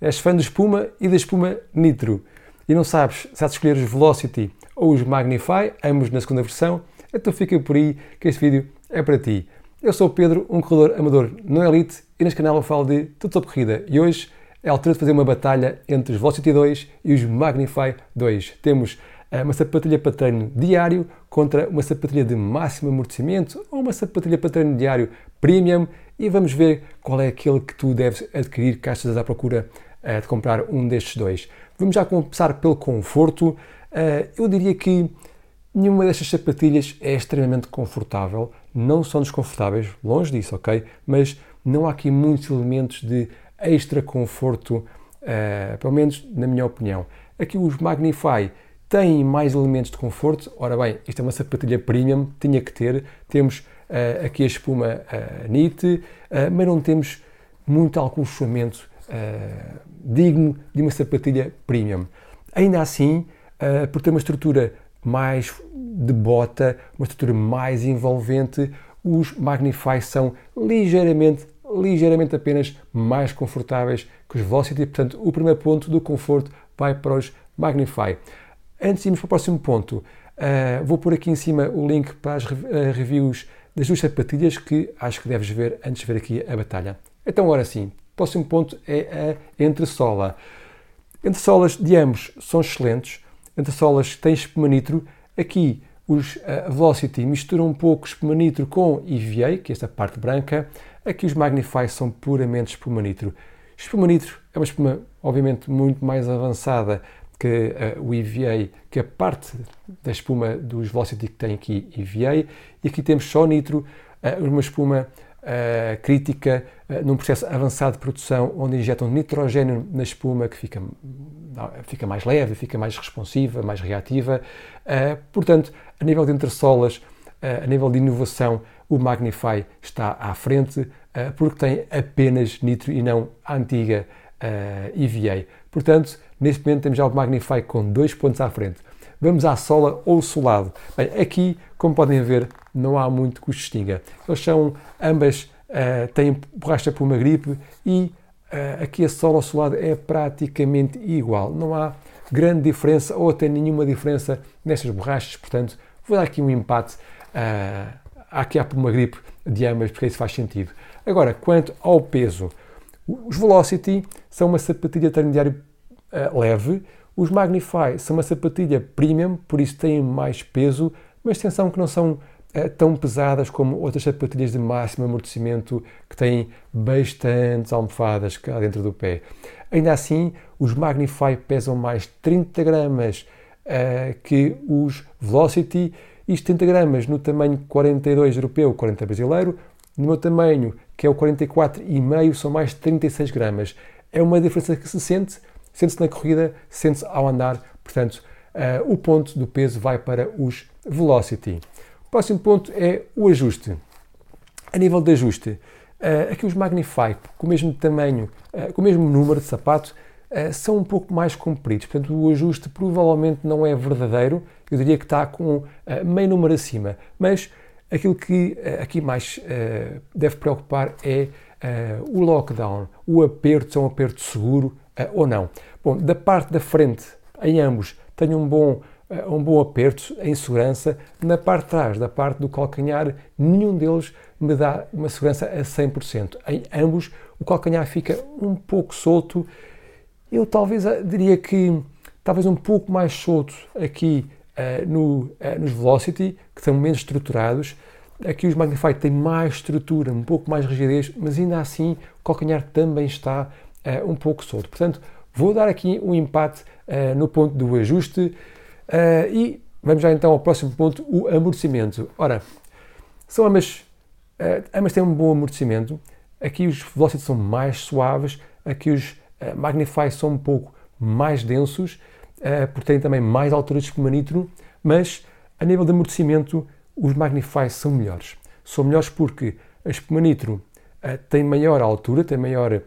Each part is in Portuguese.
És fã de espuma e da espuma Nitro e não sabes se há de escolher os Velocity ou os Magnify, ambos na segunda versão, então fica por aí que este vídeo é para ti. Eu sou o Pedro, um corredor amador no Elite e neste canal eu falo de tudo sobre corrida e hoje é a altura de fazer uma batalha entre os Velocity 2 e os Magnify 2. Temos eh, uma sapatilha para treino diário contra uma sapatilha de máximo amortecimento ou uma sapatilha para treino diário premium e vamos ver qual é aquele que tu deves adquirir estejas à procura de comprar um destes dois. Vamos já começar pelo conforto. Uh, eu diria que nenhuma destas sapatilhas é extremamente confortável, não são desconfortáveis, longe disso, ok? Mas não há aqui muitos elementos de extra conforto, uh, pelo menos na minha opinião. Aqui os Magnify têm mais elementos de conforto. Ora bem, isto é uma sapatilha premium, tinha que ter. Temos aqui a espuma uh, NIT, mas não temos muito acolchoamento digno de uma sapatilha premium. Ainda assim, por ter uma estrutura mais de bota, uma estrutura mais envolvente, os Magnify são ligeiramente, ligeiramente apenas mais confortáveis que os Velocity. Portanto, o primeiro ponto do conforto vai para os Magnify. Antes de irmos para o próximo ponto, uh, vou pôr aqui em cima o link para as uh, reviews das duas sapatilhas que acho que deves ver antes de ver aqui a batalha. Então, agora sim, próximo ponto é a entressola. Entressolas de ambos são excelentes. Entressolas têm espuma nitro. Aqui os uh, Velocity misturam um pouco espuma nitro com EVA, que é esta parte branca. Aqui os Magnify são puramente espuma nitro. Espuma nitro é uma espuma, obviamente, muito mais avançada que uh, o EVA, que é parte da espuma dos Velocity que tem aqui EVA, e aqui temos só nitro, uh, uma espuma uh, crítica num processo avançado de produção, onde injetam nitrogênio na espuma que fica, fica mais leve, fica mais responsiva, mais reativa. portanto, a nível de entressolas, a nível de inovação, o Magnify está à frente, porque tem apenas nitro e não a antiga EVA. Portanto, Neste momento temos já o Magnify com dois pontos à frente. Vamos à sola ou solado. Bem, aqui, como podem ver, não há muito que os distinga. Eles são, ambas uh, têm borracha por uma gripe e uh, aqui a sola ou solado é praticamente igual. Não há grande diferença ou até nenhuma diferença nestas borrachas, portanto, vou dar aqui um empate. Uh, aqui há por uma gripe de ambas, porque isso faz sentido. Agora, quanto ao peso, os Velocity são uma sapatilha diário uh, leve. Os Magnify são uma sapatilha premium, por isso têm mais peso, mas atenção que não são uh, tão pesadas como outras sapatilhas de máximo amortecimento que têm bastantes almofadas cá dentro do pé. Ainda assim, os Magnify pesam mais 30 gramas uh, que os Velocity, isto 30 gramas no tamanho 42 europeu, 40 brasileiro, no meu tamanho, que é o 44,5, são mais 36 gramas. É uma diferença que se sente, sente-se na corrida, sente-se ao andar, portanto, uh, o ponto do peso vai para os velocity. O próximo ponto é o ajuste. A nível de ajuste, uh, aqui os Magnify, com o mesmo tamanho, uh, com o mesmo número de sapato, são um pouco mais compridos, portanto, o ajuste provavelmente não é verdadeiro, eu diria que está com meio número acima, mas aquilo que aqui mais deve preocupar é o lockdown, o aperto, é um aperto seguro, uh, ou não. Bom, da parte da frente, em ambos, tenho um bom, uh, um bom aperto em segurança. Na parte de trás, da parte do calcanhar, nenhum deles me dá uma segurança a 100%. Em ambos, o calcanhar fica um pouco solto. Eu talvez eh, diria que talvez um pouco mais solto aqui uh, no, nos Velocity, que são menos estruturados. Aqui os Magnify têm mais estrutura, um pouco mais rigidez, mas ainda assim o calcanhar também está uh, um pouco solto. Portanto, vou dar aqui um empate uh, no ponto do ajuste uh, e vamos já então ao próximo ponto, o amortecimento. Ora, são ambas, ambas têm um bom amortecimento. Aqui os Velocity são mais suaves, aqui os Magnify são um pouco mais densos, porque têm também mais altura de nitro, mas a nível de amortecimento os Magnify são melhores. São melhores porque a espuma nitro tem maior altura, tem maior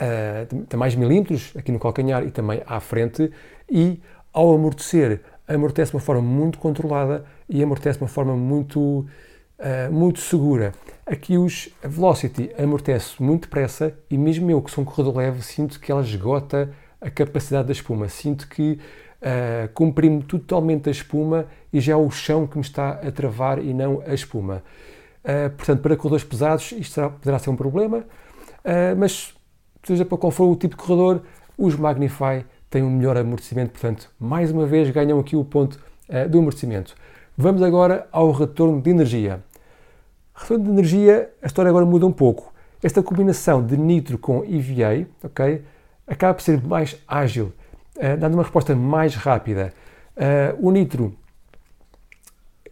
uh, tem mais milímetros aqui no calcanhar e também à frente, e ao amortecer, amortece de uma forma muito controlada e amortece de uma forma muito, uh, muito segura. Aqui os Velocity amortece muito depressa e mesmo eu que sou um corredor leve sinto que ela esgota a capacidade da espuma. Sinto que uh, comprimo totalmente a espuma e já é o chão que me está a travar e não a espuma. Uh, portanto, para corredores pesados isto será, poderá ser um problema, uh, mas seja para qual for o tipo de corredor, os Magnify têm um melhor amortecimento, portanto, mais uma vez ganham aqui o ponto uh, do amortecimento. Vamos agora ao retorno de energia. Retorno de energia, a história agora muda um pouco. Esta combinação de nitro com EVA, ok, acaba por ser mais ágil, uh, dando uma resposta mais rápida. Uh, o nitro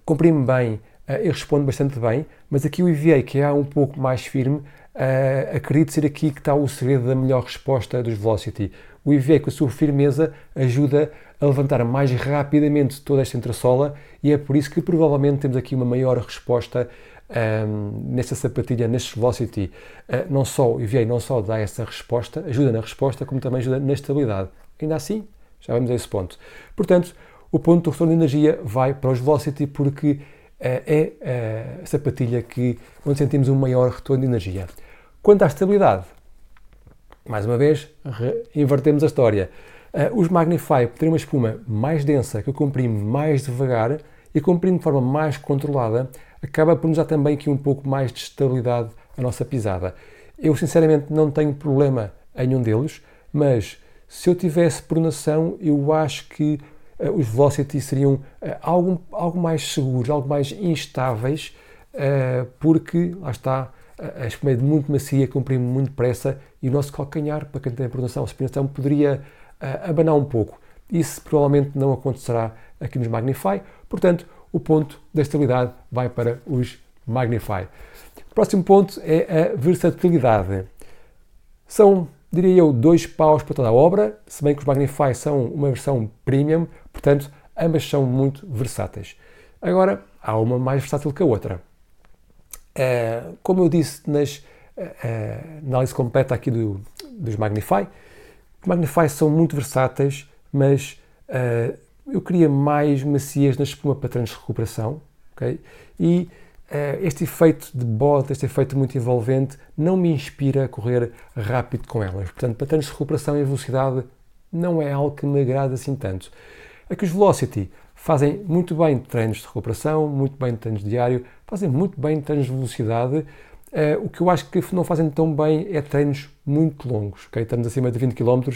comprime bem e responde bastante bem, mas aqui o EVA, que é um pouco mais firme, Uh, acredito ser aqui que está o segredo da melhor resposta dos Velocity. O EVA, com a sua firmeza, ajuda a levantar mais rapidamente toda esta entressola e é por isso que provavelmente temos aqui uma maior resposta um, ehm, nesta sapatilha, neste Velocity. Uh, não só o EVA não só dá essa resposta, ajuda na resposta, como também ajuda na estabilidade. Ainda assim, já vamos a esse ponto. Portanto, o ponto do retorno de energia vai para os Velocity porque uh, é a sapatilha que, onde sentimos um maior retorno de energia. Quanto à estabilidade, mais uma vez, invertemos a história. Uh, os Magnify, terem uma espuma mais densa, que comprime mais devagar e comprime de forma mais controlada, acaba por nos dar também aqui um pouco mais de estabilidade à nossa pisada. Eu, sinceramente, não tenho problema em nenhum deles, mas se eu tivesse pronação, eu acho que uh, os Velocity seriam uh, algo, algo mais seguros, algo mais instáveis, porque, lá está, a espuma é muito macia, comprime muito depressa e o nosso calcanhar, para quem tem pronação ou supinação, poderia uh, abanar um pouco. Isso provavelmente não acontecerá aqui nos Magnify, portanto, o ponto da estabilidade vai para os Magnify. O próximo ponto é a versatilidade. São, diria eu, dois paus para toda a obra, se bem que os Magnify são uma versão premium, portanto, ambas são muito versáteis. Agora, há uma mais versátil que a outra. Uh, como eu disse nas uh, análise completa aqui do, dos Magnify, os Magnify são muito versáteis, mas uh, eu queria mais maciez na espuma para de recuperação? E este efeito de bode, este efeito muito envolvente, não me inspira a correr rápido com elas. Portanto, para de recuperação e velocidade, não é algo que me agrada assim tanto. Aqui os Velocity fazem muito bem treinos de recuperação, muito bem treinos diário, fazem muito bem treinos de velocidade. Uh, o que eu acho que não fazem tão bem é treinos muito longos, okay? estamos acima de 20 km.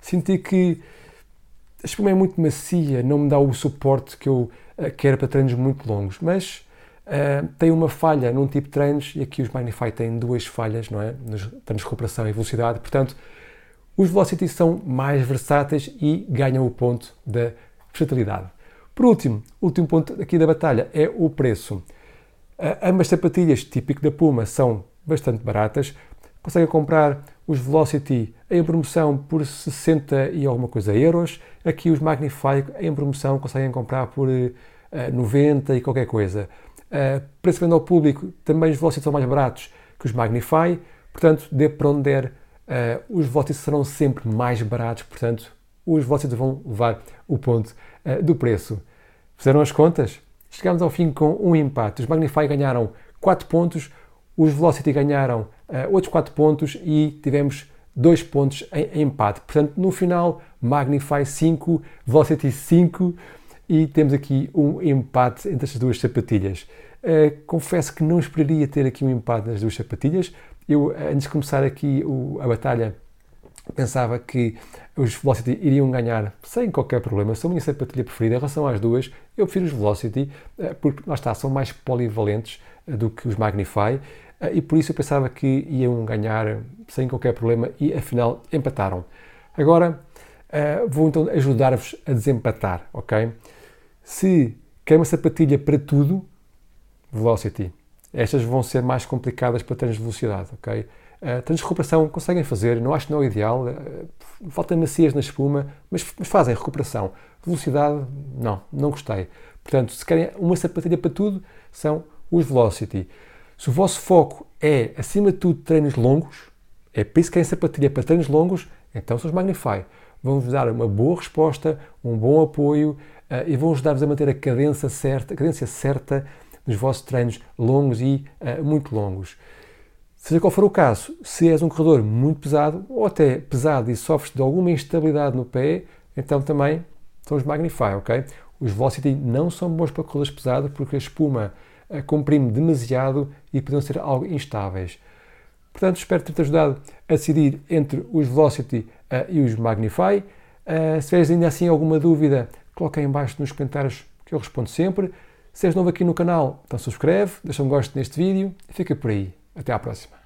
Senti que a espuma é muito macia, não me dá o suporte que eu uh, quero para treinos muito longos, mas uh, tem uma falha num tipo de treinos e aqui os Magnify têm duas falhas, não é? Nos treinos de recuperação e velocidade, portanto, os Velocity são mais versáteis e ganham o ponto da versatilidade. Por último, o último ponto aqui da batalha é o preço. Ambas sapatilhas, típico da Puma, são bastante baratas. Conseguem comprar os Velocity em promoção por 60 e alguma coisa euros. Aqui os Magnify em promoção conseguem comprar por uh, ah, 90 e qualquer coisa. Uh, preço venda ao público, também os Velocity são mais baratos que os Magnify. Portanto, dê para onde der, uh, os Velocity serão sempre mais baratos. Portanto, os Velocity vão levar o ponto uh, do preço. Fizeram as contas? Chegámos ao fim com um empate. Os Magnify ganharam 4 pontos, os Velocity ganharam uh, outros 4 pontos e tivemos 2 pontos em, empate. Portanto, no final, Magnify 5, Velocity 5 e temos aqui um empate entre estas duas sapatilhas. Uh, confesso que não esperaria ter aqui um empate nas duas sapatilhas. Eu, antes de começar aqui o, a batalha, pensava que os Velocity iriam ganhar sem qualquer problema. São a minha sapatilha preferida. Em relação às duas, eu prefiro os Velocity eh, porque, lá está, são mais polivalentes eh, do que os Magnify eh, e por isso eu pensava que iam ganhar sem qualquer problema e afinal empataram. Agora vou então ajudar-vos a desempatar, ok? Se quer uma sapatilha para tudo, Velocity. Estas vão ser mais complicadas para termos velocidade, ok? Uh, de recuperação conseguem fazer, não acho que não é o ideal, uh, falta macias na espuma, mas, mas, fazem recuperação. Velocidade, não, não gostei. Portanto, se querem uma sapatilha para tudo, são os Velocity. Se o vosso foco é, acima de tudo, treinos longos, é por isso que querem sapatilha para treinos longos, então são os Magnify. Vão-vos dar uma boa resposta, um bom apoio uh, e vão ajudar-vos a manter a cadência certa, a cadência certa nos vossos treinos longos e muito longos. Seja qual for o caso, se és um corredor muito pesado ou até pesado e sofres de alguma instabilidade no pé, então também são os Magnify, ok? Os Velocity não são bons para corredores pesados porque a espuma uh, comprime demasiado e podem ser algo instáveis. Portanto, espero ter-te ajudado a decidir entre os Velocity uh, e os Magnify. Uh, se tiveres ainda assim alguma dúvida, coloca aí embaixo nos comentários que eu respondo sempre. Se és novo aqui no canal, então subscreve, deixa um gosto neste vídeo e fica por aí. Até à próxima.